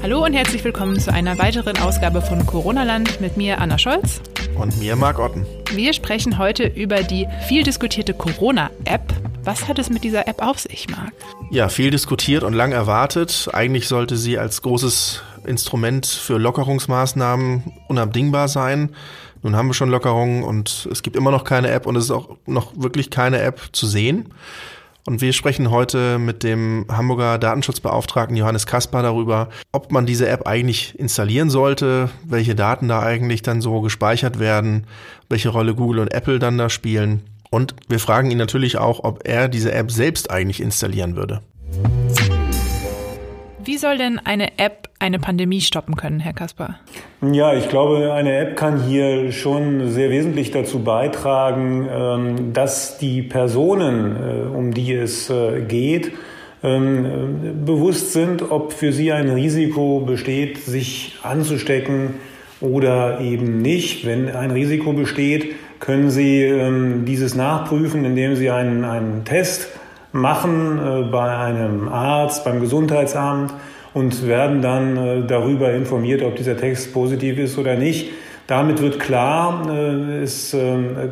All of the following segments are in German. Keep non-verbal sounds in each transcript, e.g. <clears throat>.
Hallo und herzlich willkommen zu einer weiteren Ausgabe von Corona Land mit mir, Anna Scholz. Und mir, Marc Otten. Wir sprechen heute über die viel diskutierte Corona-App. Was hat es mit dieser App auf sich, Marc? Ja, viel diskutiert und lang erwartet. Eigentlich sollte sie als großes Instrument für Lockerungsmaßnahmen unabdingbar sein. Nun haben wir schon Lockerungen und es gibt immer noch keine App und es ist auch noch wirklich keine App zu sehen. Und wir sprechen heute mit dem Hamburger Datenschutzbeauftragten Johannes Kaspar darüber, ob man diese App eigentlich installieren sollte, welche Daten da eigentlich dann so gespeichert werden, welche Rolle Google und Apple dann da spielen. Und wir fragen ihn natürlich auch, ob er diese App selbst eigentlich installieren würde. Wie soll denn eine App eine Pandemie stoppen können, Herr Kasper? Ja, ich glaube, eine App kann hier schon sehr wesentlich dazu beitragen, ähm, dass die Personen, äh, um die es äh, geht, ähm, bewusst sind, ob für sie ein Risiko besteht, sich anzustecken oder eben nicht. Wenn ein Risiko besteht, können Sie ähm, dieses nachprüfen, indem Sie einen, einen Test machen äh, bei einem Arzt, beim Gesundheitsamt und werden dann äh, darüber informiert, ob dieser Text positiv ist oder nicht. Damit wird klar, äh, es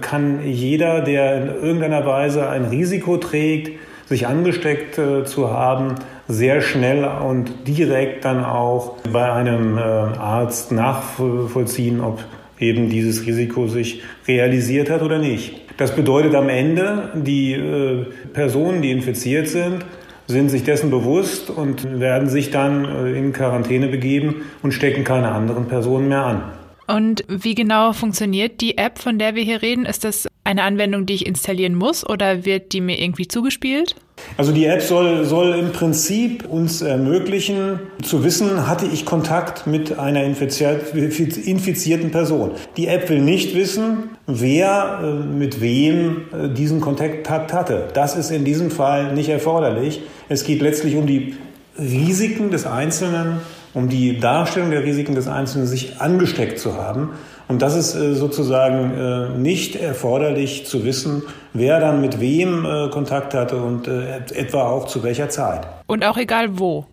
kann jeder, der in irgendeiner Weise ein Risiko trägt, sich angesteckt zu haben, sehr schnell und direkt dann auch bei einem Arzt nachvollziehen, ob eben dieses Risiko sich realisiert hat oder nicht. Das bedeutet am Ende, die äh, Personen, die infiziert sind, sind sich dessen bewusst und werden sich dann äh, in Quarantäne begeben und stecken keine anderen Personen mehr an. Und wie genau funktioniert die App, von der wir hier reden? Ist das eine Anwendung, die ich installieren muss oder wird die mir irgendwie zugespielt? Also die App soll, soll im Prinzip uns ermöglichen zu wissen, hatte ich Kontakt mit einer infizierten Person. Die App will nicht wissen, wer äh, mit wem äh, diesen Kontakt hatte. Das ist in diesem Fall nicht erforderlich. Es geht letztlich um die Risiken des Einzelnen, um die Darstellung der Risiken des Einzelnen, sich angesteckt zu haben. Und das ist äh, sozusagen äh, nicht erforderlich zu wissen, wer dann mit wem äh, Kontakt hatte und etwa auch zu welcher Zeit. Und auch egal wo.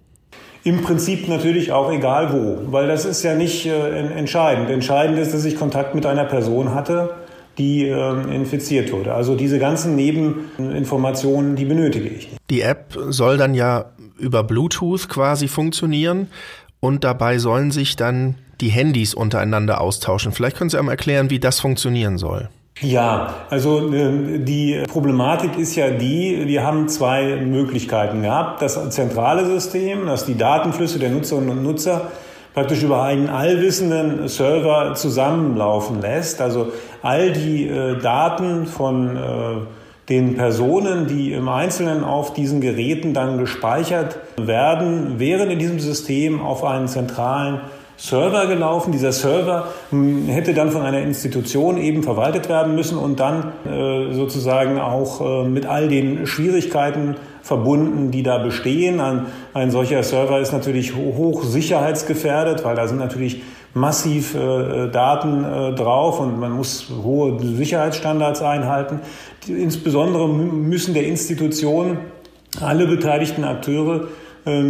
Im Prinzip natürlich auch egal wo, weil das ist ja nicht entscheidend. Entscheidend ist, dass ich Kontakt mit einer Person hatte, die ähm, infiziert wurde. Also diese ganzen Nebeninformationen, die benötige ich nicht. Die App soll dann ja über Bluetooth quasi funktionieren und dabei sollen sich dann die Handys untereinander austauschen. Vielleicht können Sie einmal erklären, wie das funktionieren soll. Ja, also äh, die Problematik ist ja die, wir haben zwei Möglichkeiten gehabt. Das zentrale System, das die Datenflüsse der Nutzerinnen und Nutzer praktisch über einen allwissenden Server zusammenlaufen lässt. Also all die äh, Daten von äh, den Personen, die im Einzelnen auf diesen Geräten dann gespeichert werden, wären in diesem System auf einen zentralen Server gelaufen. Dieser Server hm, hätte dann von einer Institution eben verwaltet werden müssen und dann äh, sozusagen auch äh, mit all den Schwierigkeiten verbunden, die da bestehen. Ein, ein solcher Server ist natürlich hoch sicherheitsgefährdet, weil da sind natürlich massiv äh, Daten äh, drauf und man muss hohe Sicherheitsstandards einhalten. Insbesondere müssen der Institution alle beteiligten Akteure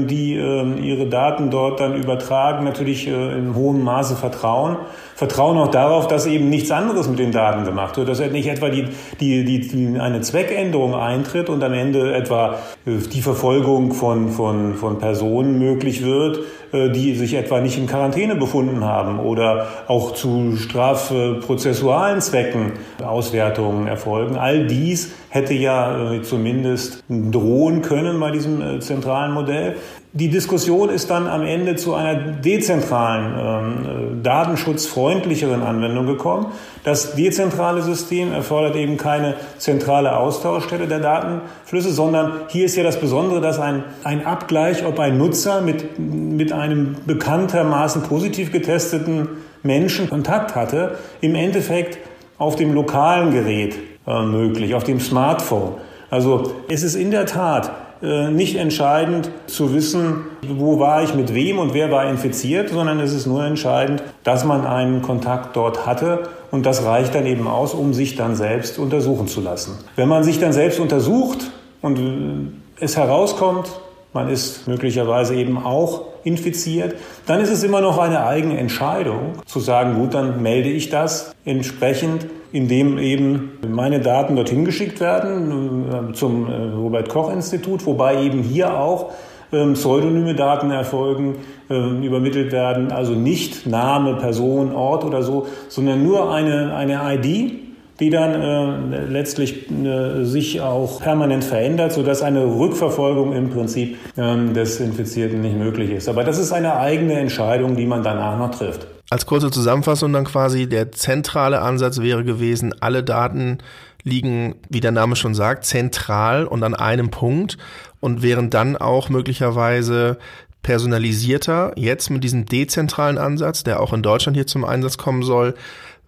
die ähm, ihre Daten dort dann übertragen, natürlich äh, in hohem Maße vertrauen. Vertrauen auch darauf, dass eben nichts anderes mit den Daten gemacht wird, dass nicht etwa die, die, die, eine Zweckänderung eintritt und am Ende etwa äh, die Verfolgung von, von, von Personen möglich wird, die sich etwa nicht in Quarantäne befunden haben oder auch zu strafprozessualen Zwecken Auswertungen erfolgen. All dies hätte ja zumindest drohen können bei diesem zentralen Modell. Die Diskussion ist dann am Ende zu einer dezentralen, ähm, datenschutzfreundlicheren Anwendung gekommen. Das dezentrale System erfordert eben keine zentrale Austauschstelle der Datenflüsse, sondern hier ist ja das Besondere, dass ein, ein Abgleich, ob ein Nutzer mit, mit einem bekanntermaßen positiv getesteten Menschen Kontakt hatte, im Endeffekt auf dem lokalen Gerät äh, möglich, auf dem Smartphone. Also es ist in der Tat äh, nicht entscheidend zu wissen, wo war ich mit wem und wer war infiziert, sondern es ist nur entscheidend, dass man einen Kontakt dort hatte und das reicht dann eben aus, um sich dann selbst untersuchen zu lassen. Wenn man sich dann selbst untersucht und es herauskommt, man ist möglicherweise eben auch infiziert, dann ist es immer noch eine eigene Entscheidung zu sagen, gut, dann melde ich das entsprechend, indem eben meine Daten dorthin geschickt werden äh, zum äh, Robert Koch Institut, wobei eben hier auch ähm, pseudonyme Daten erfolgen, ähm, übermittelt werden, also nicht Name, Person, Ort oder so, sondern nur eine, eine ID, die dann äh, letztlich äh, sich auch permanent verändert, sodass eine Rückverfolgung im Prinzip ähm, des Infizierten nicht möglich ist. Aber das ist eine eigene Entscheidung, die man danach noch trifft. Als kurze Zusammenfassung dann quasi, der zentrale Ansatz wäre gewesen, alle Daten liegen, wie der Name schon sagt, zentral und an einem Punkt und wären dann auch möglicherweise personalisierter. Jetzt mit diesem dezentralen Ansatz, der auch in Deutschland hier zum Einsatz kommen soll,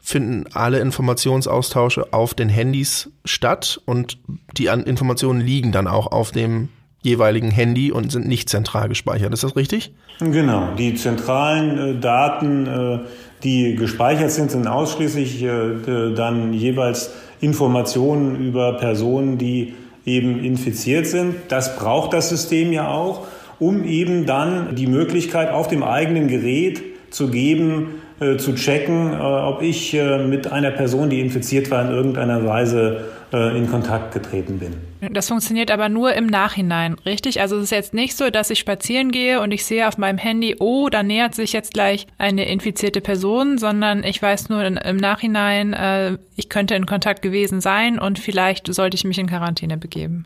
finden alle Informationsaustausche auf den Handys statt und die Informationen liegen dann auch auf dem jeweiligen Handy und sind nicht zentral gespeichert. Ist das richtig? Genau. Die zentralen äh, Daten, äh, die gespeichert sind, sind ausschließlich äh, dann jeweils Informationen über Personen, die eben infiziert sind. Das braucht das System ja auch, um eben dann die Möglichkeit auf dem eigenen Gerät zu geben, äh, zu checken, äh, ob ich äh, mit einer Person, die infiziert war, in irgendeiner Weise äh, in Kontakt getreten bin. Das funktioniert aber nur im Nachhinein, richtig? Also es ist jetzt nicht so, dass ich spazieren gehe und ich sehe auf meinem Handy, oh, da nähert sich jetzt gleich eine infizierte Person, sondern ich weiß nur in, im Nachhinein, äh, ich könnte in Kontakt gewesen sein und vielleicht sollte ich mich in Quarantäne begeben.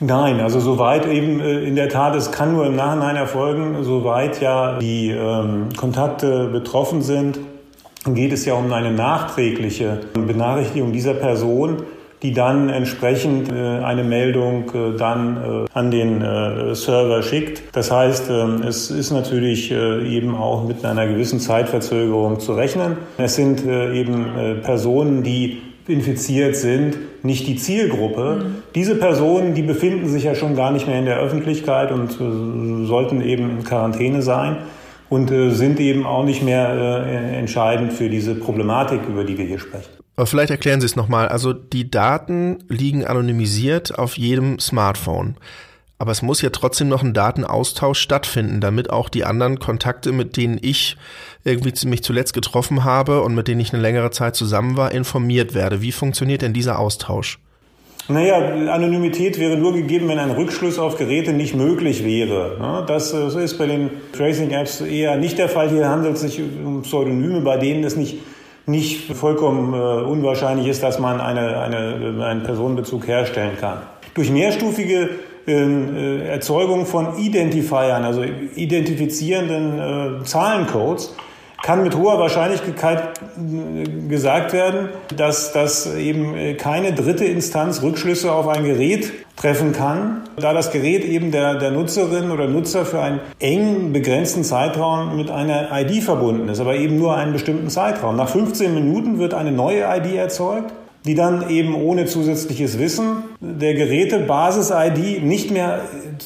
Nein, also soweit eben äh, in der Tat, es kann nur im Nachhinein erfolgen, soweit ja die ähm, Kontakte betroffen sind, geht es ja um eine nachträgliche Benachrichtigung dieser Person die dann entsprechend äh, eine Meldung äh, dann äh, an den Server schickt. Das heißt, ähm, es ist natürlich eben auch mit einer gewissen Zeitverzögerung zu rechnen. Es sind eben Personen, die infiziert sind, nicht die Zielgruppe. Mhm. Diese Personen, die befinden sich ja schon gar nicht mehr in der Öffentlichkeit und sollten eben in Quarantäne sein und sind eben auch nicht mehr entscheidend für diese Problematik, über die wir hier sprechen. Aber vielleicht erklären Sie es nochmal. Also die Daten liegen anonymisiert auf jedem Smartphone. Aber es muss ja trotzdem noch ein Datenaustausch stattfinden, damit auch die anderen Kontakte, mit denen ich irgendwie mich zuletzt getroffen habe und mit denen ich eine längere Zeit zusammen war, informiert werde. Wie funktioniert denn dieser Austausch? Naja, Anonymität wäre nur gegeben, wenn ein Rückschluss auf Geräte nicht möglich wäre. Das ist bei den Tracing-Apps eher nicht der Fall. Hier handelt es sich um Pseudonyme, bei denen es nicht nicht vollkommen äh, unwahrscheinlich ist, dass man eine, eine, einen Personenbezug herstellen kann. Durch mehrstufige ähm, äh, Erzeugung von Identifiern, also identifizierenden äh, Zahlencodes, kann mit hoher Wahrscheinlichkeit äh, gesagt werden, dass, dass eben äh, keine dritte Instanz Rückschlüsse auf ein Gerät treffen kann, da das Gerät eben der, der Nutzerin oder Nutzer für einen eng begrenzten Zeitraum mit einer ID verbunden ist, aber eben nur einen bestimmten Zeitraum. Nach 15 Minuten wird eine neue ID erzeugt die dann eben ohne zusätzliches Wissen der Geräte-Basis-ID nicht mehr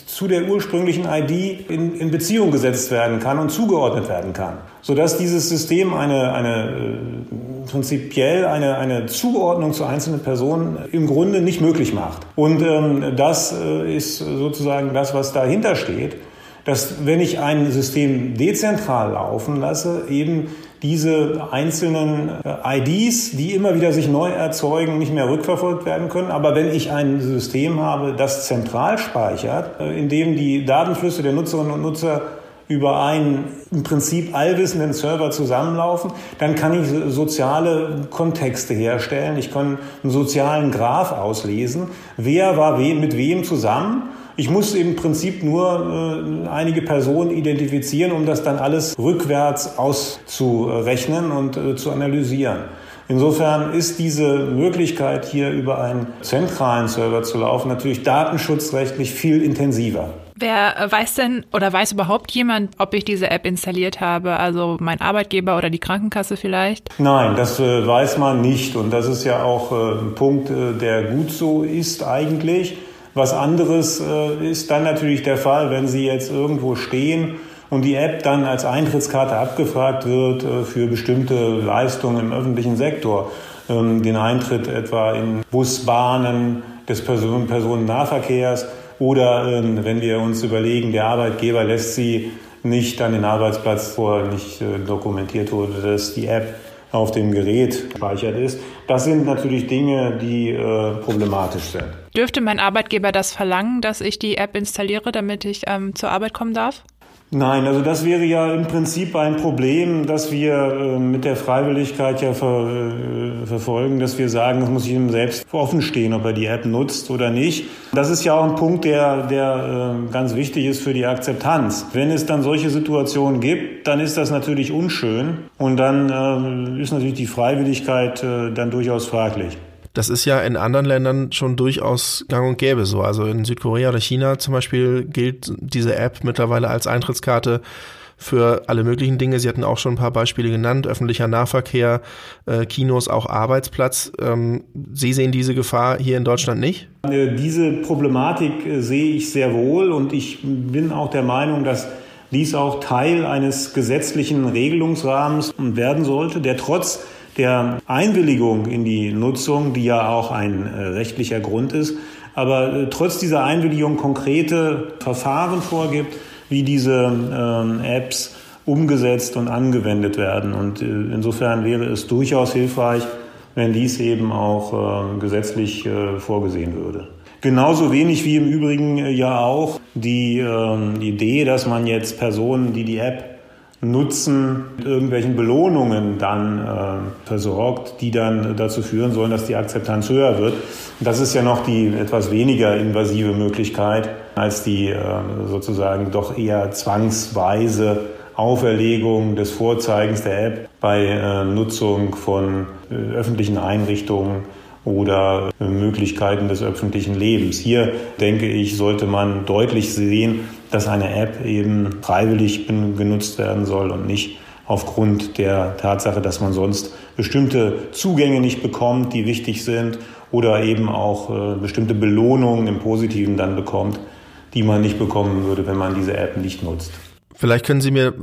zu der ursprünglichen ID in, in, Beziehung gesetzt werden kann und zugeordnet werden kann. Sodass dieses System eine, eine äh, prinzipiell eine, eine Zuordnung zu einzelnen Personen im Grunde nicht möglich macht. Und ähm, das äh, ist sozusagen das, was dahinter steht dass wenn ich ein System dezentral laufen lasse, eben diese einzelnen äh, IDs, die immer wieder sich neu erzeugen, nicht mehr rückverfolgt werden können. Aber wenn ich ein System habe, das zentral speichert, äh, in dem die Datenflüsse der Nutzerinnen und Nutzer über einen im Prinzip allwissenden Server zusammenlaufen, dann kann ich soziale Kontexte herstellen. Ich kann einen sozialen Graph auslesen. Wer war mit wem zusammen? Ich muss im Prinzip nur äh, einige Personen identifizieren, um das dann alles rückwärts auszurechnen und äh, zu analysieren. Insofern ist diese Möglichkeit, hier über einen zentralen Server zu laufen, natürlich datenschutzrechtlich viel intensiver. Wer äh, weiß denn oder weiß überhaupt jemand, ob ich diese App installiert habe? Also mein Arbeitgeber oder die Krankenkasse vielleicht? Nein, das äh, weiß man nicht. Und das ist ja auch äh, ein Punkt, äh, der gut so ist eigentlich. Was anderes äh, ist dann natürlich der Fall, wenn Sie jetzt irgendwo stehen und die App dann als Eintrittskarte abgefragt wird äh, für bestimmte Leistungen im öffentlichen Sektor. Ähm, den Eintritt etwa in Busbahnen des Personen Personennahverkehrs Oder ähm, wenn wir uns überlegen, der Arbeitgeber lässt sie nicht an den Arbeitsplatz vor, nicht äh, dokumentiert wurde, dass die App auf dem Gerät gespeichert ist. Das sind natürlich Dinge, die äh, problematisch sind. Dürfte mein Arbeitgeber das verlangen, dass ich die App installiere, damit ich ähm, zur Arbeit kommen darf? Nein, also das wäre ja im Prinzip ein Problem, das wir äh, mit der Freiwilligkeit ja ver, äh, verfolgen, dass wir sagen, es muss jedem selbst offen stehen, ob er die App nutzt oder nicht. Das ist ja auch ein Punkt, der, der äh, ganz wichtig ist für die Akzeptanz. Wenn es dann solche Situationen gibt, dann ist das natürlich unschön und dann äh, ist natürlich die Freiwilligkeit äh, dann durchaus fraglich. Das ist ja in anderen Ländern schon durchaus gang und gäbe so. Also in Südkorea oder China zum Beispiel gilt diese App mittlerweile als Eintrittskarte für alle möglichen Dinge. Sie hatten auch schon ein paar Beispiele genannt, öffentlicher Nahverkehr, äh, Kinos, auch Arbeitsplatz. Ähm, Sie sehen diese Gefahr hier in Deutschland nicht? Äh, diese Problematik äh, sehe ich sehr wohl und ich bin auch der Meinung, dass dies auch Teil eines gesetzlichen Regelungsrahmens werden sollte, der trotz der Einwilligung in die Nutzung, die ja auch ein äh, rechtlicher Grund ist, aber äh, trotz dieser Einwilligung konkrete Verfahren vorgibt, wie diese ähm, Apps umgesetzt und angewendet werden. Und äh, insofern wäre es durchaus hilfreich, wenn dies eben auch gesetzlich vorgesehen würde. Genauso wenig wie im Übrigen ja auch die ähm, Idee, dass man jetzt Personen, die die App Nutzen mit irgendwelchen Belohnungen dann äh, versorgt, die dann dazu führen sollen, dass die Akzeptanz höher wird. Das ist ja noch die etwas weniger invasive Möglichkeit als die äh, sozusagen doch eher zwangsweise Auferlegung des Vorzeigens der App bei äh, Nutzung von äh, öffentlichen Einrichtungen oder äh, Möglichkeiten des öffentlichen Lebens. Hier denke ich, sollte man deutlich sehen, dass eine App eben freiwillig genutzt werden soll und nicht aufgrund der Tatsache, dass man sonst bestimmte Zugänge nicht bekommt, die wichtig sind oder eben auch äh, bestimmte Belohnungen im Positiven dann bekommt, die man nicht bekommen würde, wenn man diese App nicht nutzt. Vielleicht können Sie mir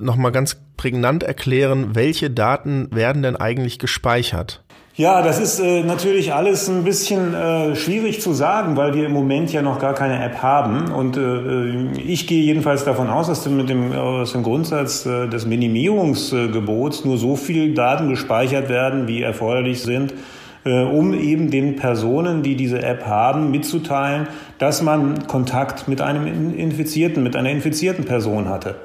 noch mal ganz prägnant erklären, welche Daten werden denn eigentlich gespeichert? Ja, das ist äh, natürlich alles ein bisschen äh, schwierig zu sagen, weil wir im Moment ja noch gar keine App haben. Und äh, ich gehe jedenfalls davon aus, dass mit dem, aus dem Grundsatz äh, des Minimierungsgebots nur so viel Daten gespeichert werden, wie erforderlich sind, äh, um eben den Personen, die diese App haben, mitzuteilen, dass man Kontakt mit einem Infizierten, mit einer infizierten Person hatte.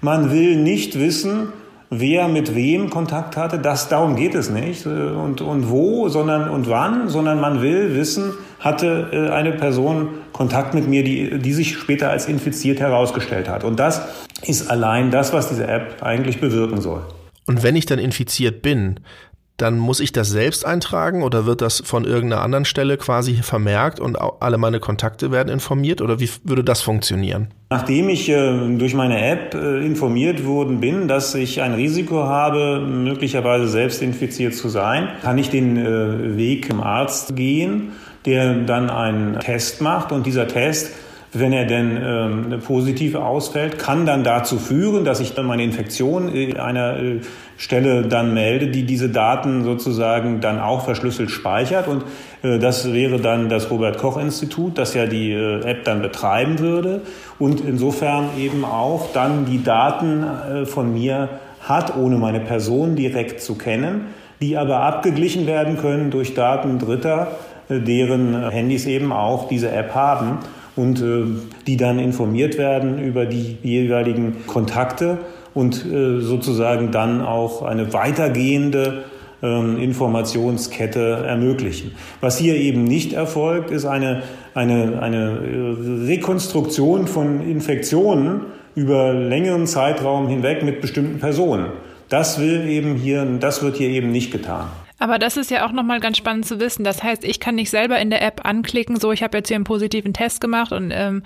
Man will nicht wissen, wer mit wem Kontakt hatte. Das, darum geht es nicht. Äh, und, und wo, sondern und wann, sondern man will wissen, hatte äh, eine Person Kontakt mit mir, die, die sich später als infiziert herausgestellt hat. Und das ist allein das, was diese App eigentlich bewirken soll. Und wenn ich dann infiziert bin, dann muss ich das selbst eintragen oder wird das von irgendeiner anderen Stelle quasi vermerkt und alle meine Kontakte werden informiert oder wie würde das funktionieren? Nachdem ich äh, durch meine App äh, informiert worden bin, dass ich ein Risiko habe, möglicherweise selbst infiziert zu sein, kann ich den äh, Weg zum Arzt gehen, der dann einen Test macht und dieser Test wenn er denn ähm, positiv ausfällt, kann dann dazu führen, dass ich dann meine Infektion in einer äh, Stelle dann melde, die diese Daten sozusagen dann auch verschlüsselt speichert. Und äh, das wäre dann das Robert Koch Institut, das ja die äh, App dann betreiben würde und insofern eben auch dann die Daten äh, von mir hat, ohne meine Person direkt zu kennen, die aber abgeglichen werden können durch Daten Dritter, äh, deren Handys eben auch diese App haben und äh, die dann informiert werden über die jeweiligen Kontakte und äh, sozusagen dann auch eine weitergehende ähm, Informationskette ermöglichen. Was hier eben nicht erfolgt, ist eine, eine, eine äh, Rekonstruktion von Infektionen über längeren Zeitraum hinweg mit bestimmten Personen. Das will eben hier, das wird hier eben nicht getan. Aber das ist ja auch nochmal ganz spannend zu wissen. Das heißt, ich kann nicht selber in der App anklicken, so ich habe jetzt hier einen positiven Test gemacht und ähm,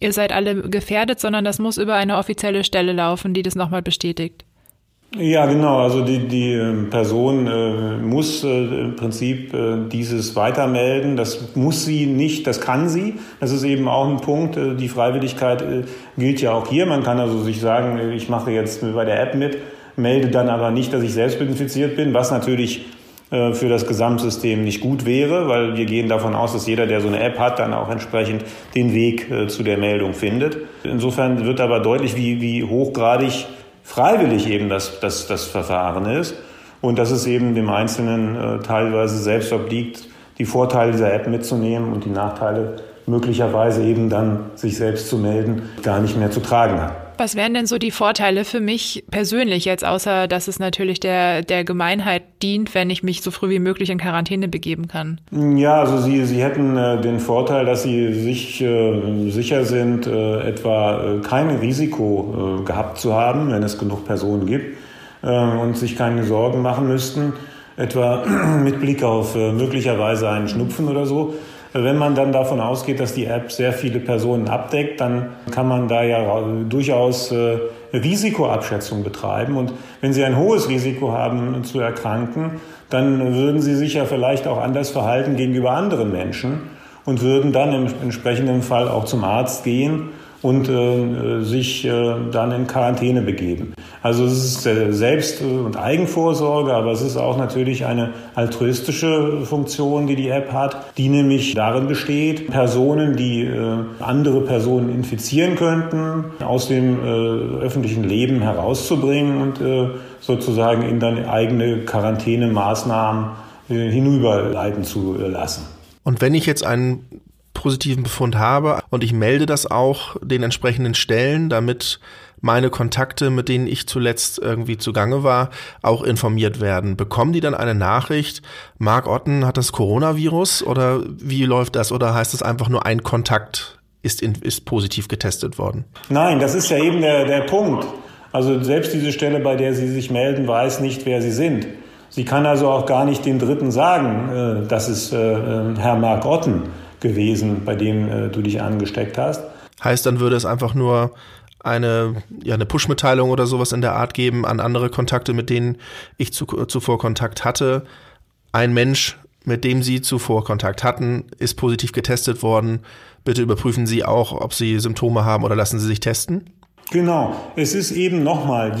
ihr seid alle gefährdet, sondern das muss über eine offizielle Stelle laufen, die das nochmal bestätigt. Ja, genau. Also die, die ähm, Person äh, muss äh, im Prinzip äh, dieses weitermelden. Das muss sie nicht, das kann sie. Das ist eben auch ein Punkt. Äh, die Freiwilligkeit äh, gilt ja auch hier. Man kann also sich sagen, ich mache jetzt bei der App mit, melde dann aber nicht, dass ich selbst infiziert bin, was natürlich äh, für das Gesamtsystem nicht gut wäre, weil wir gehen davon aus, dass jeder, der so eine App hat, dann auch entsprechend den Weg äh, zu der Meldung findet. Insofern wird aber deutlich, wie, wie hochgradig freiwillig eben das, das, das Verfahren ist und dass es eben dem Einzelnen äh, teilweise selbst obliegt, die Vorteile dieser App mitzunehmen und die Nachteile möglicherweise eben dann sich selbst zu melden, gar nicht mehr zu tragen hat. Was wären denn so die Vorteile für mich persönlich jetzt, außer dass es natürlich der, der Gemeinheit dient, wenn ich mich so früh wie möglich in Quarantäne begeben kann? Ja, also Sie, Sie hätten äh, den Vorteil, dass Sie sich äh, sicher sind, äh, etwa äh, kein Risiko äh, gehabt zu haben, wenn es genug Personen gibt und sich keine Sorgen machen müssten, etwa <clears throat> mit Blick auf möglicherweise einen Schnupfen oder so. Wenn man dann davon ausgeht, dass die App sehr viele Personen abdeckt, dann kann man da ja durchaus äh, Risikoabschätzung betreiben. Und wenn Sie ein hohes Risiko haben zu erkranken, dann würden Sie sich ja vielleicht auch anders verhalten gegenüber anderen Menschen und würden dann im entsprechenden Fall auch zum Arzt gehen und äh, sich äh, dann in Quarantäne begeben. Also es ist äh, Selbst- und Eigenvorsorge, aber es ist auch natürlich eine altruistische Funktion, die die App hat, die nämlich darin besteht, Personen, die äh, andere Personen infizieren könnten, aus dem äh, öffentlichen Leben herauszubringen und äh, sozusagen in dann eigene Quarantänemaßnahmen äh, hinüberleiten zu lassen. Und wenn ich jetzt einen positiven Befund habe und ich melde das auch den entsprechenden Stellen, damit meine Kontakte, mit denen ich zuletzt irgendwie zugange war, auch informiert werden. Bekommen die dann eine Nachricht, Mark Otten hat das Coronavirus oder wie läuft das? Oder heißt es einfach nur ein Kontakt ist, in, ist positiv getestet worden? Nein, das ist ja eben der, der Punkt. Also selbst diese Stelle, bei der Sie sich melden, weiß nicht, wer Sie sind. Sie kann also auch gar nicht den Dritten sagen, äh, das ist äh, äh Herr Mark Otten gewesen, bei dem äh, du dich angesteckt hast. Heißt, dann würde es einfach nur eine, ja, eine Push-Mitteilung oder sowas in der Art geben an andere Kontakte, mit denen ich zu, zuvor Kontakt hatte. Ein Mensch, mit dem Sie zuvor Kontakt hatten, ist positiv getestet worden. Bitte überprüfen Sie auch, ob Sie Symptome haben oder lassen Sie sich testen. Genau, es ist eben nochmal,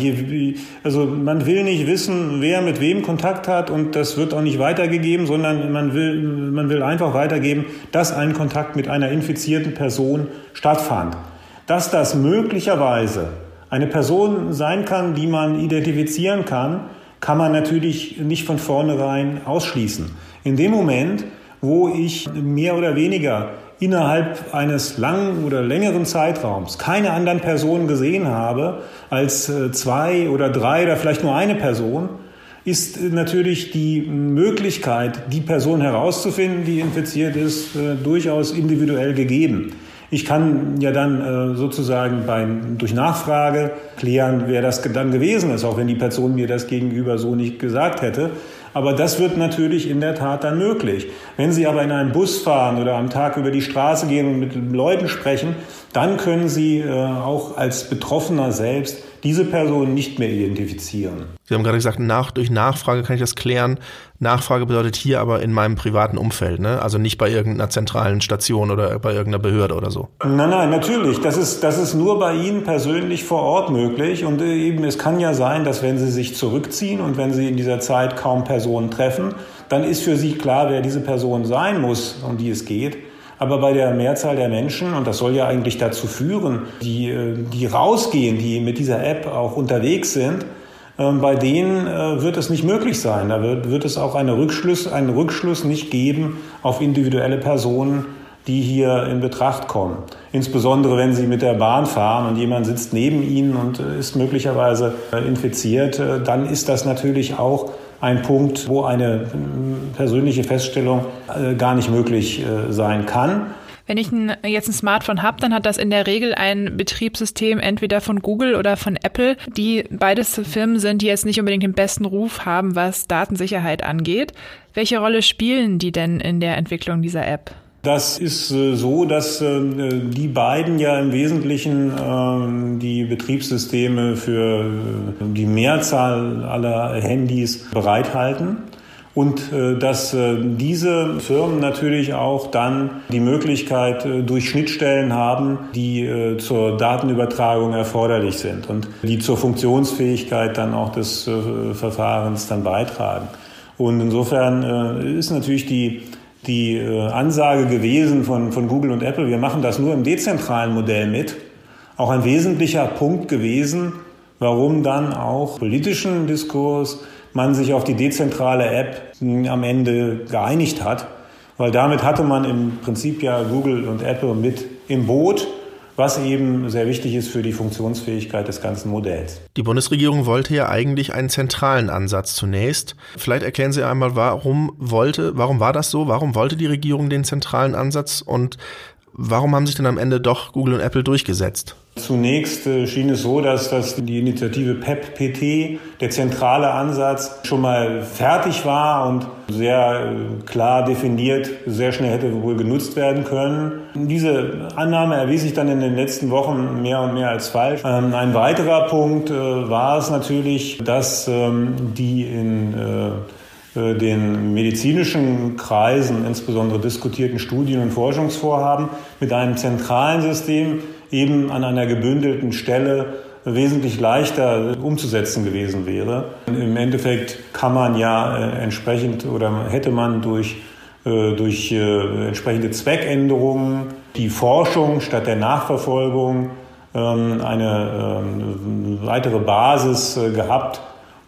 also man will nicht wissen, wer mit wem Kontakt hat und das wird auch nicht weitergegeben, sondern man will, man will einfach weitergeben, dass ein Kontakt mit einer infizierten Person stattfand. Dass das möglicherweise eine Person sein kann, die man identifizieren kann, kann man natürlich nicht von vornherein ausschließen. In dem Moment, wo ich mehr oder weniger innerhalb eines langen oder längeren Zeitraums keine anderen Personen gesehen habe als äh, zwei oder drei oder vielleicht nur eine Person, ist natürlich die Möglichkeit, die Person herauszufinden, die infiziert ist, äh, durchaus individuell gegeben. Ich kann ja dann äh, sozusagen beim, durch Nachfrage klären, wer das dann gewesen ist, auch wenn die Person mir das gegenüber so nicht gesagt hätte. Aber das wird natürlich in der Tat dann möglich. Wenn Sie aber in einem Bus fahren oder am Tag über die Straße gehen und mit Leuten sprechen, dann können Sie äh, auch als Betroffener selbst diese Person nicht mehr identifizieren. Sie haben gerade gesagt, nach, durch Nachfrage kann ich das klären. Nachfrage bedeutet hier aber in meinem privaten Umfeld, ne? Also nicht bei irgendeiner zentralen Station oder bei irgendeiner Behörde oder so. Nein, nein, natürlich. Das ist, das ist nur bei Ihnen persönlich vor Ort möglich. Und äh, eben, es kann ja sein, dass wenn Sie sich zurückziehen und wenn Sie in dieser Zeit kaum Personen treffen, dann ist für Sie klar, wer diese Person sein muss, um die es geht. Aber bei der Mehrzahl der Menschen, und das soll ja eigentlich dazu führen, die, äh, die rausgehen, die mit dieser App auch unterwegs sind, ähm, bei denen äh, wird es nicht möglich sein. Da wird, wird es auch eine Rückschluss, einen Rückschluss nicht geben auf individuelle Personen, die hier in Betracht kommen. Insbesondere wenn Sie mit der Bahn fahren und jemand sitzt neben Ihnen und äh, ist möglicherweise infiziert, dann ist das natürlich auch ein Punkt, wo eine äh, persönliche Feststellung äh, gar nicht möglich äh, sein kann. Wenn ich jetzt ein Smartphone habe, dann hat das in der Regel ein Betriebssystem entweder von Google oder von Apple, die beides Firmen sind, die jetzt nicht unbedingt den besten Ruf haben, was Datensicherheit angeht. Welche Rolle spielen die denn in der Entwicklung dieser App? Das ist äh, so, dass äh, die beiden ja im Wesentlichen äh, die Betriebssysteme für die Mehrzahl aller Handys bereithalten. Und dass diese Firmen natürlich auch dann die Möglichkeit durch Schnittstellen haben, die zur Datenübertragung erforderlich sind und die zur Funktionsfähigkeit dann auch des Verfahrens dann beitragen. Und insofern äh, ist natürlich die, die äh, Ansage gewesen von, von Google und Apple, wir machen das nur im dezentralen Modell mit, auch ein wesentlicher Punkt gewesen, warum dann auch politischen Diskurs man sich auf die dezentrale App am Ende geeinigt hat, weil damit hatte man im Prinzip ja Google und Apple mit im Boot was eben sehr wichtig ist für die Funktionsfähigkeit des ganzen Modells. Die Bundesregierung wollte ja eigentlich einen zentralen Ansatz zunächst. Vielleicht erklären Sie einmal, warum wollte, warum war das so? Warum wollte die Regierung den zentralen Ansatz und warum haben sich dann am Ende doch Google und Apple durchgesetzt? Zunächst äh, schien es so, dass, dass die Initiative PEP-PT, der zentrale Ansatz, schon mal fertig war und sehr äh, klar definiert, sehr schnell hätte wohl genutzt werden können. Diese Annahme erwies sich dann in den letzten Wochen mehr und mehr als falsch. Ähm, ein weiterer Punkt äh, war es natürlich, dass ähm, die in den medizinischen Kreisen insbesondere diskutierten Studien- und Forschungsvorhaben mit einem zentralen System eben an einer gebündelten Stelle wesentlich leichter umzusetzen gewesen wäre. Im Endeffekt kann man ja äh, entsprechend oder hätte man durch, äh, durch äh, entsprechende Zweckänderungen die Forschung statt der Nachverfolgung ähm, eine ähm, weitere Basis gehabt,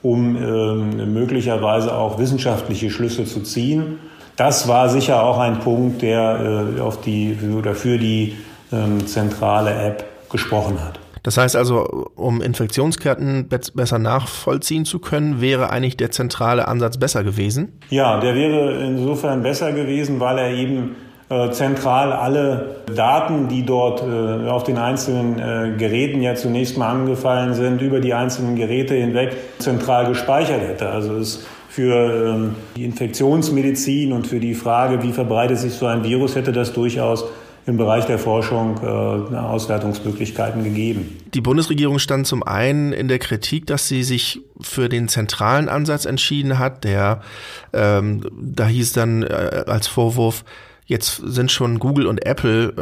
um ähm, möglicherweise auch wissenschaftliche Schlüsse zu ziehen. Das war sicher auch ein Punkt, der auf die oder für die ähm, zentrale App gesprochen hat. Das heißt also, um Infektionsketten besser nachvollziehen zu können, wäre eigentlich der zentrale Ansatz besser gewesen? Ja, der wäre insofern besser gewesen, weil er eben äh, zentral alle Daten, die dort äh, auf den einzelnen äh, Geräten ja zunächst mal angefallen sind, über die einzelnen Geräte hinweg zentral gespeichert hätte. Also es für ähm, die Infektionsmedizin und für die Frage, wie verbreitet sich so ein Virus, hätte das durchaus im Bereich der Forschung äh, Auswertungsmöglichkeiten gegeben. Die Bundesregierung stand zum einen in der Kritik, dass sie sich für den zentralen Ansatz entschieden hat. Der ähm, da hieß dann äh, als Vorwurf, Jetzt sind schon Google und Apple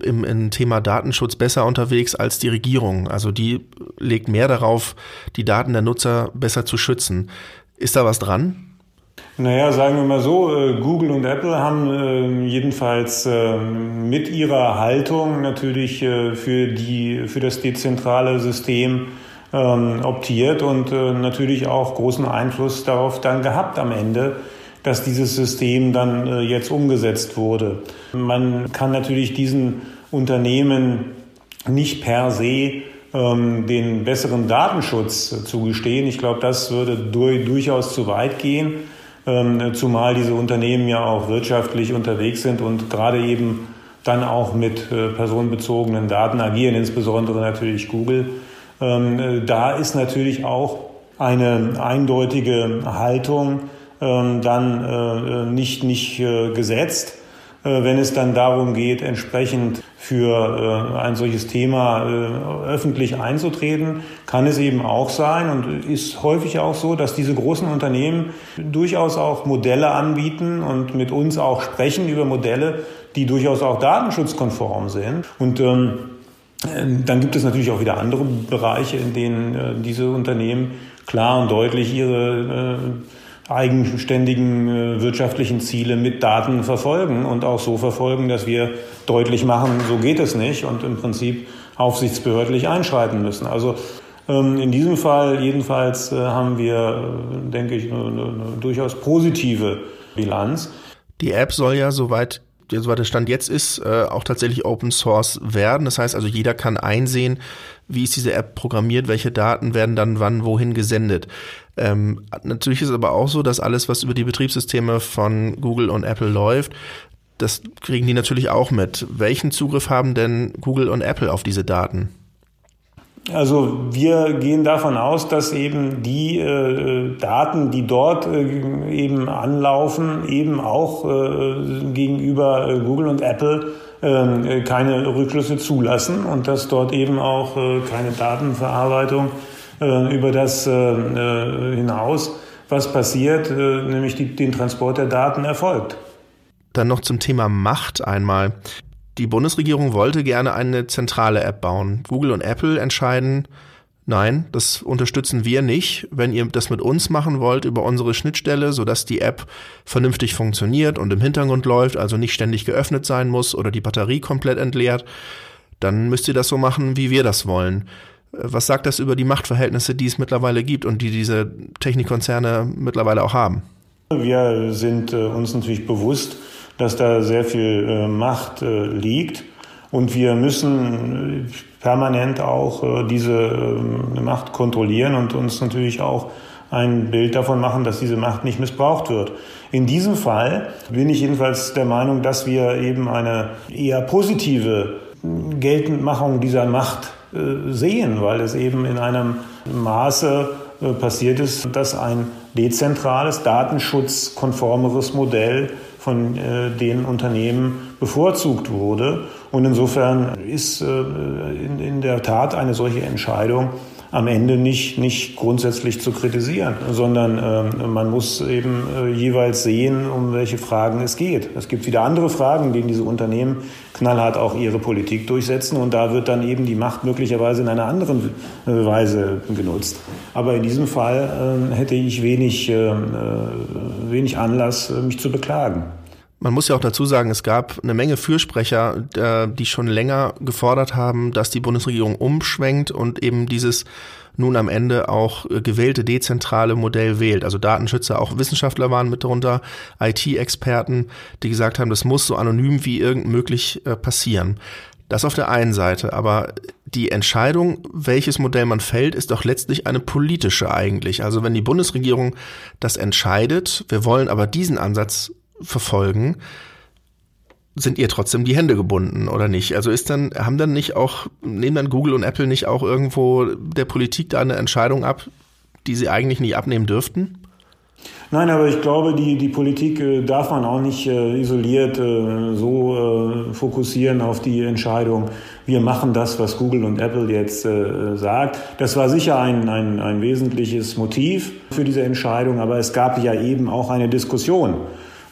äh, im, im Thema Datenschutz besser unterwegs als die Regierung. Also die legt mehr darauf, die Daten der Nutzer besser zu schützen. Ist da was dran? Naja, sagen wir mal so, äh, Google und Apple haben äh, jedenfalls äh, mit ihrer Haltung natürlich für, die, für das dezentrale System ähm, optiert und natürlich auch großen Einfluss darauf dann gehabt am Ende, dass dieses System dann jetzt umgesetzt wurde. Man kann natürlich diesen Unternehmen nicht per se ähm, den besseren Datenschutz zugestehen. Ich glaube, das würde durchaus zu weit gehen. Ähm, zumal diese Unternehmen ja auch wirtschaftlich unterwegs sind und gerade eben dann auch mit äh, personenbezogenen Daten agieren, insbesondere natürlich Google. Ähm, äh, da ist natürlich auch eine eindeutige Haltung ähm, dann äh, nicht, nicht gesetzt. Äh, wenn es dann darum geht, entsprechend für äh, ein solches Thema äh, öffentlich einzutreten, kann es eben auch sein und ist häufig auch so, dass diese großen Unternehmen durchaus auch Modelle anbieten und mit uns auch sprechen über Modelle, die durchaus auch datenschutzkonform sind. Und ähm, dann gibt es natürlich auch wieder andere Bereiche, in denen diese Unternehmen klar und deutlich ihre eigenständigen äh, wirtschaftlichen Ziele mit Daten verfolgen und auch so verfolgen, dass wir deutlich machen, so geht es nicht und im Prinzip aufsichtsbehördlich einschreiten müssen. Also ähm, in diesem Fall jedenfalls äh, haben wir, äh, denke ich, eine, eine durchaus positive Bilanz. Die App soll ja, soweit soweit der Stand jetzt ist, auch tatsächlich Open Source werden. Das heißt also, jeder kann einsehen, wie ist diese App programmiert, welche Daten werden dann wann wohin gesendet. Ähm, natürlich ist es aber auch so, dass alles, was über die Betriebssysteme von Google und Apple läuft, das kriegen die natürlich auch mit. Welchen Zugriff haben denn Google und Apple auf diese Daten? Also wir gehen davon aus, dass eben die äh, Daten, die dort äh, eben anlaufen, eben auch äh, gegenüber äh, Google und Apple ähm, äh, keine Rückschlüsse zulassen und dass dort eben auch äh, keine Datenverarbeitung äh, über das hinaus, was passiert, nämlich die, den Transport der Daten erfolgt. Dann noch zum Thema Macht einmal. Die Bundesregierung wollte gerne eine zentrale App bauen. Google und Apple entscheiden Nein, das unterstützen wir nicht. Wenn ihr das mit uns machen wollt über unsere Schnittstelle, sodass die App vernünftig funktioniert und im Hintergrund läuft, also nicht ständig geöffnet sein muss oder die Batterie komplett entleert, dann müsst ihr das so machen, wie wir das wollen. Was sagt das über die Machtverhältnisse, die es mittlerweile gibt und die diese Technikkonzerne mittlerweile auch haben? Wir sind äh, uns natürlich bewusst, dass da sehr viel äh, Macht äh, liegt. Und wir müssen permanent auch diese ähm, Macht kontrollieren und uns natürlich auch ein Bild davon machen, dass diese Macht nicht missbraucht wird. In diesem Fall bin ich jedenfalls der Meinung, dass wir eben eine eher positive Geltendmachung dieser Macht sehen, weil es eben in einem Maße passiert ist, dass ein dezentrales, datenschutzkonformeres Modell von äh, den Unternehmen bevorzugt wurde. Und insofern ist äh, in, in der Tat eine solche Entscheidung am Ende nicht, nicht grundsätzlich zu kritisieren, sondern äh, man muss eben äh, jeweils sehen, um welche Fragen es geht. Es gibt wieder andere Fragen, denen diese Unternehmen knallhart auch ihre Politik durchsetzen und da wird dann eben die Macht möglicherweise in einer anderen äh, Weise genutzt. Aber in diesem Fall äh, hätte ich wenig, äh, äh, wenig Anlass, mich zu beklagen. Man muss ja auch dazu sagen, es gab eine Menge Fürsprecher, äh, die schon länger gefordert haben, dass die Bundesregierung umschwenkt und eben dieses nun am Ende auch äh, gewählte dezentrale Modell wählt. Also Datenschützer, auch Wissenschaftler waren mit darunter, IT-Experten, die gesagt haben, das muss so anonym wie irgend möglich äh, passieren. Das auf der einen Seite, aber die Entscheidung, welches Modell man fällt, ist doch letztlich eine politische eigentlich. Also wenn die Bundesregierung das entscheidet, wir wollen aber diesen Ansatz verfolgen, sind ihr trotzdem die Hände gebunden oder nicht? Also ist dann, haben dann nicht auch, nehmen dann Google und Apple nicht auch irgendwo der Politik da eine Entscheidung ab, die sie eigentlich nicht abnehmen dürften? Nein, aber ich glaube, die, die Politik äh, darf man auch nicht äh, isoliert äh, so fokussieren auf die Entscheidung, wir machen das, was Google und Apple jetzt sagt. Das war sicher ein, ein, ein wesentliches Motiv für diese Entscheidung, aber es gab ja eben auch eine Diskussion.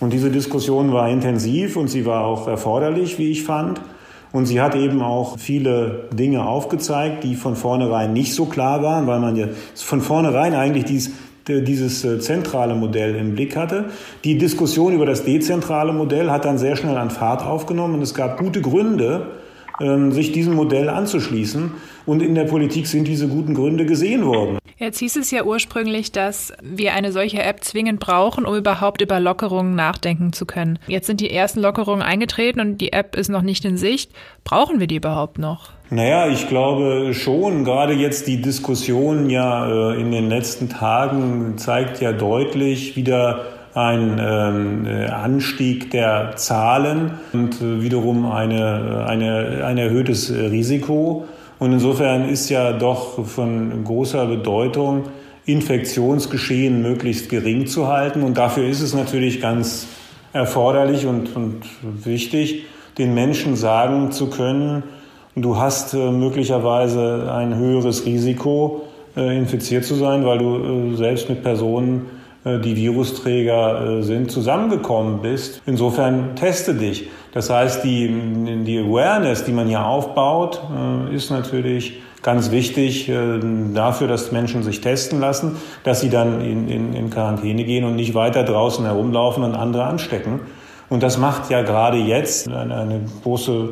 Und diese Diskussion war intensiv und sie war auch erforderlich, wie ich fand. Und sie hat eben auch viele Dinge aufgezeigt, die von vornherein nicht so klar waren, weil man ja von vornherein eigentlich dies, dieses äh, zentrale Modell im Blick hatte. Die Diskussion über das dezentrale Modell hat dann sehr schnell an Fahrt aufgenommen und es gab gute Gründe, sich diesem Modell anzuschließen. Und in der Politik sind diese guten Gründe gesehen worden. Jetzt hieß es ja ursprünglich, dass wir eine solche App zwingend brauchen, um überhaupt über Lockerungen nachdenken zu können. Jetzt sind die ersten Lockerungen eingetreten und die App ist noch nicht in Sicht. Brauchen wir die überhaupt noch? Naja, ich glaube schon. Gerade jetzt die Diskussion ja äh, in den letzten Tagen zeigt ja deutlich wieder ein ähm, äh, Anstieg der Zahlen und wiederum eine, eine, ein erhöhtes Risiko. Und insofern ist ja doch von großer Bedeutung, Infektionsgeschehen möglichst gering zu halten. Und dafür ist es natürlich ganz erforderlich und, und wichtig, den Menschen sagen zu können, du hast äh, möglicherweise ein höheres Risiko, äh, infiziert zu sein, weil du äh, selbst mit Personen die Virusträger äh, sind, zusammengekommen bist. Insofern teste dich. Das heißt, die, die Awareness, die man hier aufbaut, äh, ist natürlich ganz wichtig dafür, dass Menschen sich testen lassen, dass sie dann in, in, in Quarantäne gehen und nicht weiter draußen herumlaufen und andere anstecken. Und das macht ja gerade jetzt eine, eine große,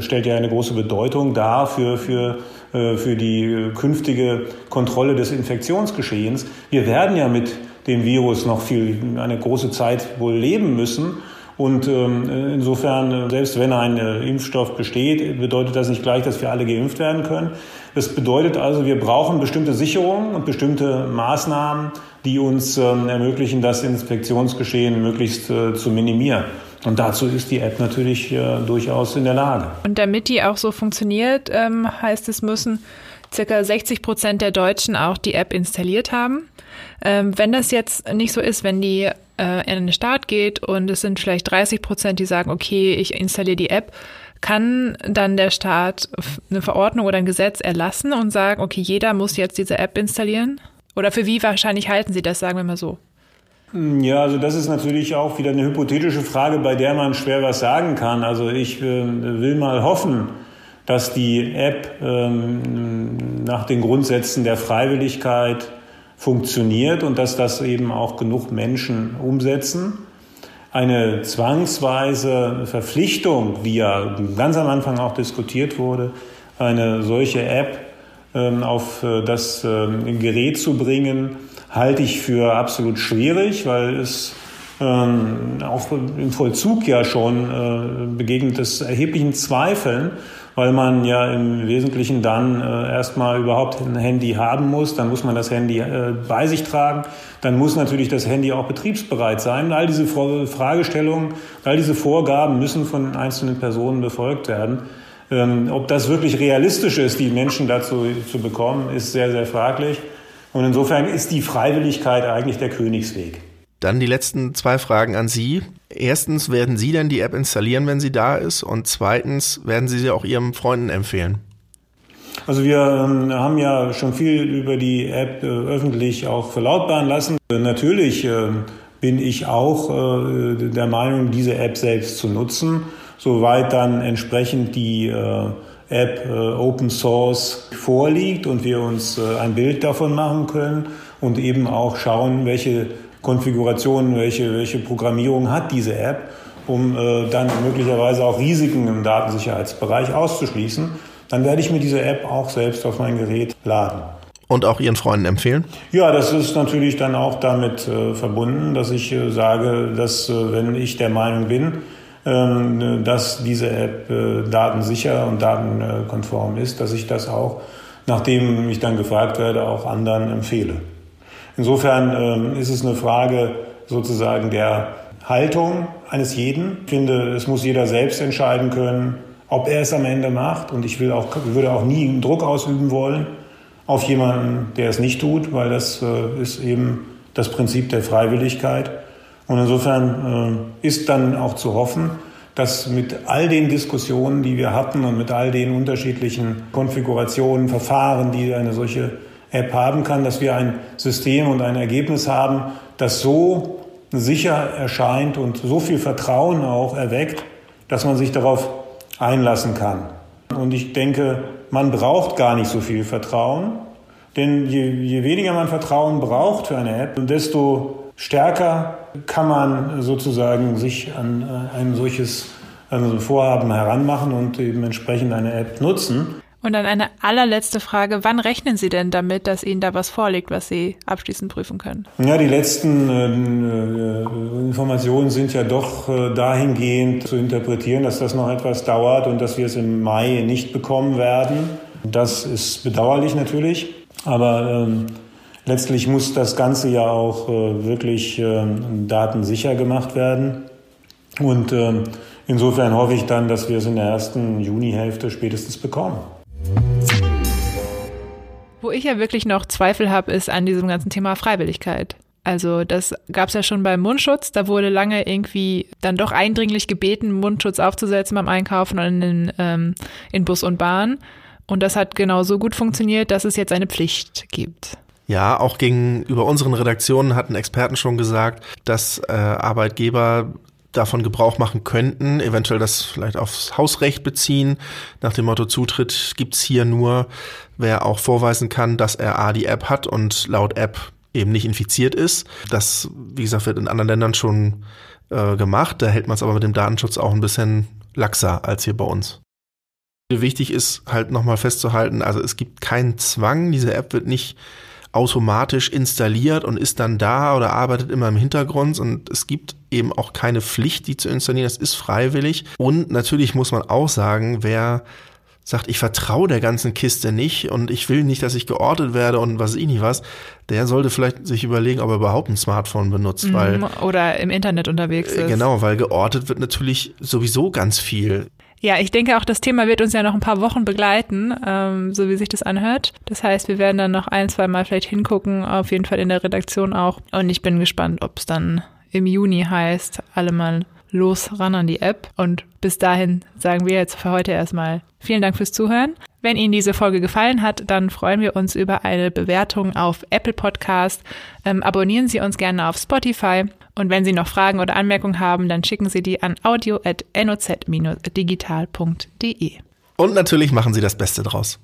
stellt ja eine große Bedeutung dar für, für, für die künftige Kontrolle des Infektionsgeschehens. Wir werden ja mit dem Virus noch viel, eine große Zeit wohl leben müssen. Und ähm, insofern, selbst wenn ein äh, Impfstoff besteht, bedeutet das nicht gleich, dass wir alle geimpft werden können. Das bedeutet also, wir brauchen bestimmte Sicherungen und bestimmte Maßnahmen, die uns ähm, ermöglichen, das Infektionsgeschehen möglichst äh, zu minimieren. Und dazu ist die App natürlich äh, durchaus in der Lage. Und damit die auch so funktioniert, ähm, heißt es, müssen circa 60 Prozent der Deutschen auch die App installiert haben. Ähm, wenn das jetzt nicht so ist, wenn die äh, in den Start geht und es sind vielleicht 30 Prozent, die sagen, okay, ich installiere die App, kann dann der Staat eine Verordnung oder ein Gesetz erlassen und sagen, okay, jeder muss jetzt diese App installieren? Oder für wie wahrscheinlich halten Sie das, sagen wir mal so? Ja, also das ist natürlich auch wieder eine hypothetische Frage, bei der man schwer was sagen kann. Also ich äh, will mal hoffen, dass die App ähm, nach den Grundsätzen der Freiwilligkeit funktioniert und dass das eben auch genug Menschen umsetzen. Eine zwangsweise Verpflichtung, wie ja ganz am Anfang auch diskutiert wurde, eine solche App ähm, auf äh, das ähm, Gerät zu bringen, halte ich für absolut schwierig, weil es ähm, auch im Vollzug ja schon äh, begegnet es erheblichen Zweifeln, weil man ja im Wesentlichen dann äh, erstmal überhaupt ein Handy haben muss, dann muss man das Handy äh, bei sich tragen, dann muss natürlich das Handy auch betriebsbereit sein. All diese Fragestellungen, all diese Vorgaben müssen von einzelnen Personen befolgt werden. Ähm, ob das wirklich realistisch ist, die Menschen dazu zu bekommen, ist sehr, sehr fraglich. Und insofern ist die Freiwilligkeit eigentlich der Königsweg. Dann die letzten zwei Fragen an Sie. Erstens, werden Sie denn die App installieren, wenn sie da ist? Und zweitens, werden Sie sie auch Ihren Freunden empfehlen? Also wir ähm, haben ja schon viel über die App äh, öffentlich auch verlautbaren lassen. Natürlich äh, bin ich auch äh, der Meinung, diese App selbst zu nutzen, soweit dann entsprechend die äh, App äh, Open Source vorliegt und wir uns äh, ein Bild davon machen können und eben auch schauen, welche Konfiguration, welche, welche Programmierung hat diese App, um äh, dann möglicherweise auch Risiken im Datensicherheitsbereich auszuschließen, dann werde ich mir diese App auch selbst auf mein Gerät laden. Und auch Ihren Freunden empfehlen? Ja, das ist natürlich dann auch damit äh, verbunden, dass ich äh, sage, dass äh, wenn ich der Meinung bin, ähm, dass diese App äh, datensicher und datenkonform ist, dass ich das auch, nachdem ich dann gefragt werde, auch anderen empfehle. Insofern ähm, ist es eine Frage sozusagen der Haltung eines jeden. Ich finde, es muss jeder selbst entscheiden können, ob er es am Ende macht. Und ich will auch, würde auch nie einen Druck ausüben wollen auf jemanden, der es nicht tut, weil das äh, ist eben das Prinzip der Freiwilligkeit. Und insofern äh, ist dann auch zu hoffen, dass mit all den Diskussionen, die wir hatten und mit all den unterschiedlichen Konfigurationen, Verfahren, die eine solche App haben kann, dass wir ein System und ein Ergebnis haben, das so sicher erscheint und so viel Vertrauen auch erweckt, dass man sich darauf einlassen kann. Und ich denke, man braucht gar nicht so viel Vertrauen, denn je, je weniger man Vertrauen braucht für eine App, desto stärker kann man sozusagen sich an ein solches an so ein Vorhaben heranmachen und eben entsprechend eine App nutzen. Und dann eine allerletzte Frage. Wann rechnen Sie denn damit, dass Ihnen da was vorliegt, was Sie abschließend prüfen können? Ja, die letzten äh, Informationen sind ja doch äh, dahingehend zu interpretieren, dass das noch etwas dauert und dass wir es im Mai nicht bekommen werden. Das ist bedauerlich natürlich, aber ähm, letztlich muss das Ganze ja auch äh, wirklich ähm, datensicher gemacht werden. Und ähm, insofern hoffe ich dann, dass wir es in der ersten Junihälfte spätestens bekommen. Wo ich ja wirklich noch Zweifel habe, ist an diesem ganzen Thema Freiwilligkeit. Also das gab es ja schon beim Mundschutz. Da wurde lange irgendwie dann doch eindringlich gebeten, Mundschutz aufzusetzen beim Einkaufen und in, ähm, in Bus und Bahn. Und das hat genauso gut funktioniert, dass es jetzt eine Pflicht gibt. Ja, auch gegenüber unseren Redaktionen hatten Experten schon gesagt, dass äh, Arbeitgeber davon Gebrauch machen könnten, eventuell das vielleicht aufs Hausrecht beziehen, nach dem Motto Zutritt gibt's hier nur, wer auch vorweisen kann, dass er A die App hat und laut App eben nicht infiziert ist. Das, wie gesagt, wird in anderen Ländern schon äh, gemacht. Da hält man es aber mit dem Datenschutz auch ein bisschen laxer als hier bei uns. Wichtig ist halt nochmal festzuhalten, also es gibt keinen Zwang, diese App wird nicht automatisch installiert und ist dann da oder arbeitet immer im Hintergrund und es gibt eben auch keine Pflicht, die zu installieren. Das ist freiwillig. Und natürlich muss man auch sagen, wer sagt, ich vertraue der ganzen Kiste nicht und ich will nicht, dass ich geortet werde und was ich nicht was, der sollte vielleicht sich überlegen, ob er überhaupt ein Smartphone benutzt, mhm, weil oder im Internet unterwegs ist. Genau, weil geortet wird natürlich sowieso ganz viel. Ja, ich denke auch, das Thema wird uns ja noch ein paar Wochen begleiten, ähm, so wie sich das anhört. Das heißt, wir werden dann noch ein, zwei Mal vielleicht hingucken, auf jeden Fall in der Redaktion auch. Und ich bin gespannt, ob es dann im Juni heißt, alle mal los ran an die App. Und bis dahin sagen wir jetzt für heute erstmal vielen Dank fürs Zuhören. Wenn Ihnen diese Folge gefallen hat, dann freuen wir uns über eine Bewertung auf Apple Podcast. Ähm, abonnieren Sie uns gerne auf Spotify und wenn Sie noch Fragen oder Anmerkungen haben, dann schicken Sie die an audio.noz-digital.de. Und natürlich machen Sie das Beste draus.